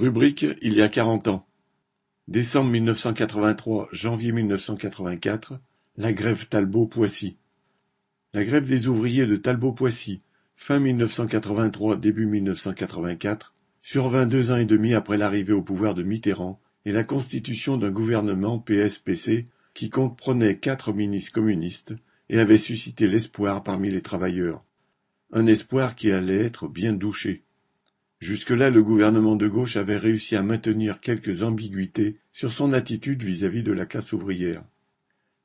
Rubrique il y a quarante ans. Décembre mille neuf cent quatre-vingt-trois, janvier mille neuf cent quatre-vingt-quatre, la grève Talbot-Poissy. La grève des ouvriers de Talbot-Poissy, fin mille neuf cent quatre-vingt-trois, début mille neuf cent quatre-vingt-quatre, survint deux ans et demi après l'arrivée au pouvoir de Mitterrand et la constitution d'un gouvernement PSPC qui comprenait quatre ministres communistes et avait suscité l'espoir parmi les travailleurs. Un espoir qui allait être bien douché. Jusque-là, le gouvernement de gauche avait réussi à maintenir quelques ambiguïtés sur son attitude vis-à-vis de la classe ouvrière.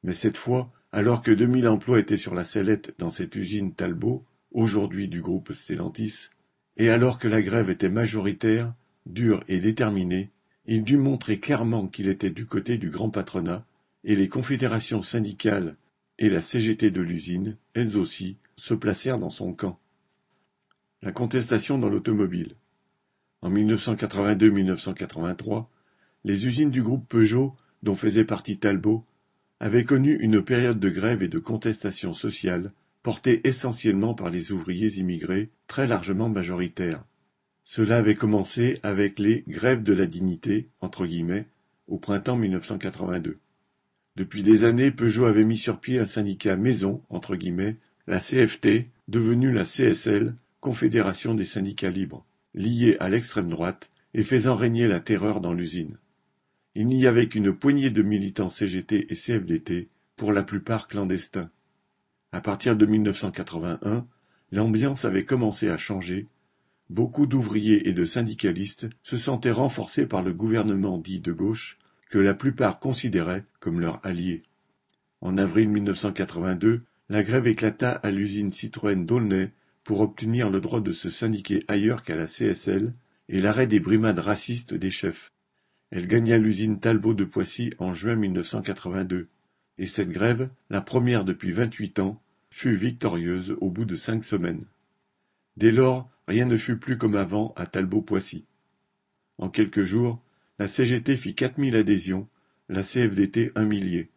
Mais cette fois, alors que 2000 emplois étaient sur la sellette dans cette usine Talbot, aujourd'hui du groupe Stellantis, et alors que la grève était majoritaire, dure et déterminée, il dut montrer clairement qu'il était du côté du grand patronat, et les confédérations syndicales et la CGT de l'usine, elles aussi, se placèrent dans son camp. La contestation dans l'automobile. En 1982-1983, les usines du groupe Peugeot, dont faisait partie Talbot, avaient connu une période de grève et de contestation sociale portée essentiellement par les ouvriers immigrés, très largement majoritaires. Cela avait commencé avec les grèves de la dignité, entre guillemets, au printemps 1982. Depuis des années, Peugeot avait mis sur pied un syndicat maison, entre guillemets, la CFT, devenue la CSL, Confédération des syndicats libres liés à l'extrême droite et faisant régner la terreur dans l'usine. Il n'y avait qu'une poignée de militants CGT et CFDT, pour la plupart clandestins. À partir de 1981, l'ambiance avait commencé à changer. Beaucoup d'ouvriers et de syndicalistes se sentaient renforcés par le gouvernement dit de gauche, que la plupart considéraient comme leur allié. En avril 1982, la grève éclata à l'usine Citroën d'Aulnay pour obtenir le droit de se syndiquer ailleurs qu'à la CSL et l'arrêt des brimades racistes des chefs. Elle gagna l'usine Talbot de Poissy en juin 1982, et cette grève, la première depuis vingt-huit ans, fut victorieuse au bout de cinq semaines. Dès lors, rien ne fut plus comme avant à Talbot-Poissy. En quelques jours, la CGT fit quatre mille adhésions, la CFDT un millier.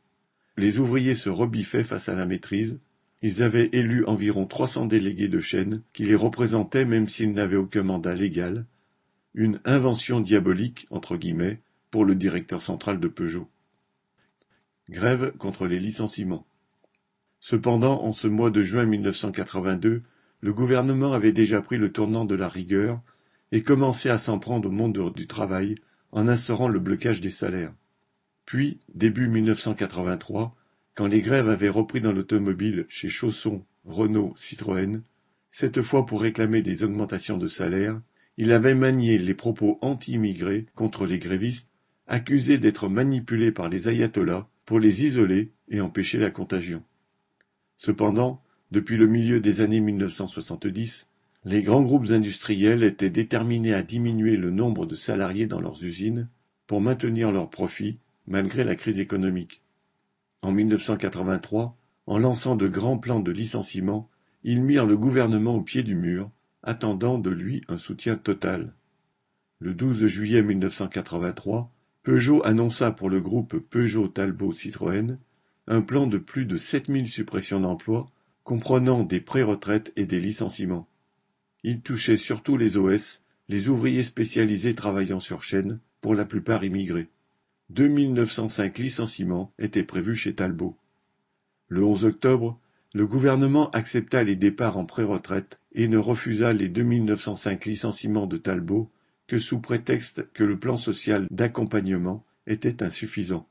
Les ouvriers se rebiffaient face à la maîtrise, ils avaient élu environ trois cents délégués de chaîne qui les représentaient même s'ils n'avaient aucun mandat légal, une invention diabolique entre guillemets pour le directeur central de Peugeot. Grève contre les licenciements. Cependant, en ce mois de juin 1982, le gouvernement avait déjà pris le tournant de la rigueur et commençait à s'en prendre au monde du travail en instaurant le blocage des salaires. Puis, début 1983, quand les grèves avaient repris dans l'automobile chez Chausson, Renault, Citroën, cette fois pour réclamer des augmentations de salaire, il avait manié les propos anti-immigrés contre les grévistes, accusés d'être manipulés par les ayatollahs pour les isoler et empêcher la contagion. Cependant, depuis le milieu des années 1970, les grands groupes industriels étaient déterminés à diminuer le nombre de salariés dans leurs usines pour maintenir leurs profits malgré la crise économique. En 1983, en lançant de grands plans de licenciement, ils mirent le gouvernement au pied du mur, attendant de lui un soutien total. Le 12 juillet 1983, Peugeot annonça pour le groupe Peugeot Talbot Citroën un plan de plus de 7000 suppressions d'emplois, comprenant des pré-retraites et des licenciements. Il touchait surtout les OS, les ouvriers spécialisés travaillant sur chaîne, pour la plupart immigrés. Deux mille neuf cent cinq licenciements étaient prévus chez Talbot. Le 11 octobre, le gouvernement accepta les départs en pré-retraite et ne refusa les deux mille neuf cent cinq licenciements de Talbot que sous prétexte que le plan social d'accompagnement était insuffisant.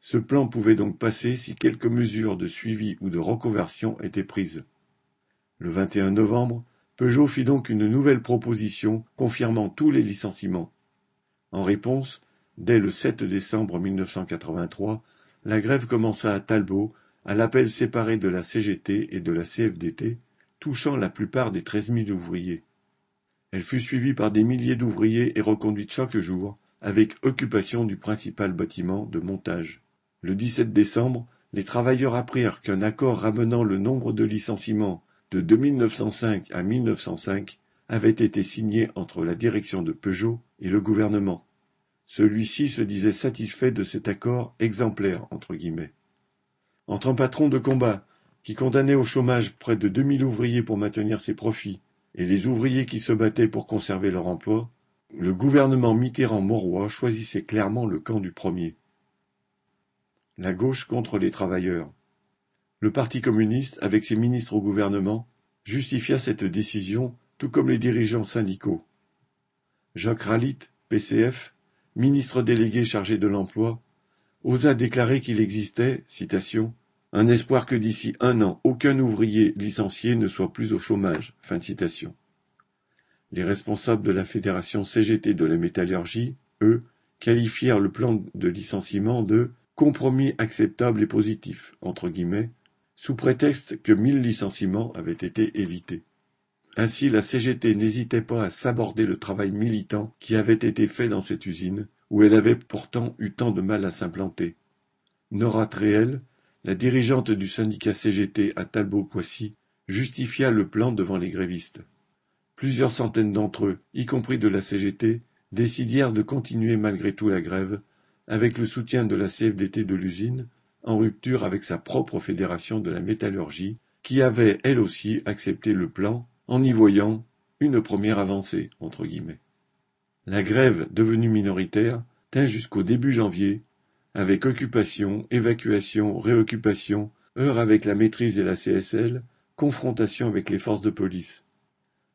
Ce plan pouvait donc passer si quelques mesures de suivi ou de reconversion étaient prises. Le 21 novembre, Peugeot fit donc une nouvelle proposition confirmant tous les licenciements. En réponse, Dès le 7 décembre 1983, la grève commença à Talbot, à l'appel séparé de la CGT et de la CFDT, touchant la plupart des treize mille ouvriers. Elle fut suivie par des milliers d'ouvriers et reconduite chaque jour, avec occupation du principal bâtiment de montage. Le 17 décembre, les travailleurs apprirent qu'un accord ramenant le nombre de licenciements de 2905 à 1905 avait été signé entre la direction de Peugeot et le gouvernement. Celui-ci se disait satisfait de cet accord exemplaire entre guillemets. Entre un patron de combat qui condamnait au chômage près de deux mille ouvriers pour maintenir ses profits, et les ouvriers qui se battaient pour conserver leur emploi, le gouvernement Mitterrand-Mauroy choisissait clairement le camp du premier. La gauche contre les travailleurs. Le Parti communiste, avec ses ministres au gouvernement, justifia cette décision, tout comme les dirigeants syndicaux. Jacques Ralit, PCF, ministre délégué chargé de l'emploi, osa déclarer qu'il existait, citation, un espoir que d'ici un an aucun ouvrier licencié ne soit plus au chômage. Fin citation. Les responsables de la fédération CGT de la métallurgie, eux, qualifièrent le plan de licenciement de compromis acceptable et positif, entre guillemets, sous prétexte que mille licenciements avaient été évités. Ainsi, la CGT n'hésitait pas à saborder le travail militant qui avait été fait dans cette usine, où elle avait pourtant eu tant de mal à s'implanter. Nora Tréel, la dirigeante du syndicat CGT à Talbot-Poissy, justifia le plan devant les grévistes. Plusieurs centaines d'entre eux, y compris de la CGT, décidèrent de continuer malgré tout la grève, avec le soutien de la CFDT de l'usine, en rupture avec sa propre fédération de la métallurgie, qui avait elle aussi accepté le plan en y voyant une première avancée. La grève, devenue minoritaire, tint jusqu'au début janvier, avec occupation, évacuation, réoccupation, heure avec la maîtrise et la CSL, confrontation avec les forces de police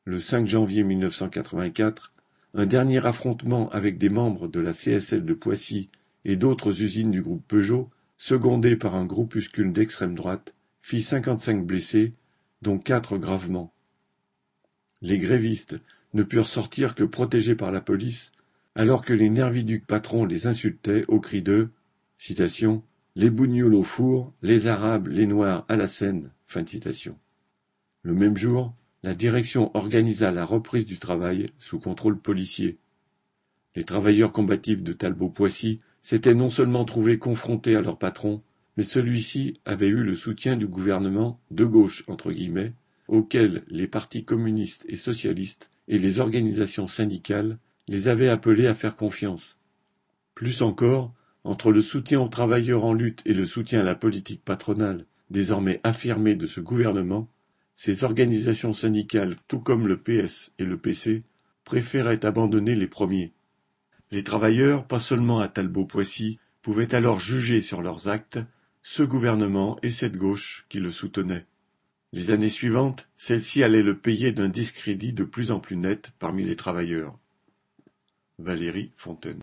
le 5 janvier 1984, un dernier affrontement avec des membres de la CSL de Poissy et d'autres usines du groupe Peugeot, secondé par un groupuscule d'extrême droite, fit 55 blessés, dont quatre gravement. Les grévistes ne purent sortir que protégés par la police, alors que les nerviducs patrons les insultaient au cri de Les bougnoules au four, les Arabes, les Noirs à la Seine. Le même jour, la direction organisa la reprise du travail sous contrôle policier. Les travailleurs combatifs de Talbot-Poissy s'étaient non seulement trouvés confrontés à leur patron, mais celui-ci avait eu le soutien du gouvernement de gauche entre guillemets, auquel les partis communistes et socialistes et les organisations syndicales les avaient appelés à faire confiance. Plus encore, entre le soutien aux travailleurs en lutte et le soutien à la politique patronale, désormais affirmée de ce gouvernement, ces organisations syndicales, tout comme le PS et le PC, préféraient abandonner les premiers. Les travailleurs, pas seulement à Talbot-Poissy, pouvaient alors juger sur leurs actes ce gouvernement et cette gauche qui le soutenaient. Les années suivantes, celle-ci allait le payer d'un discrédit de plus en plus net parmi les travailleurs. Valérie Fontaine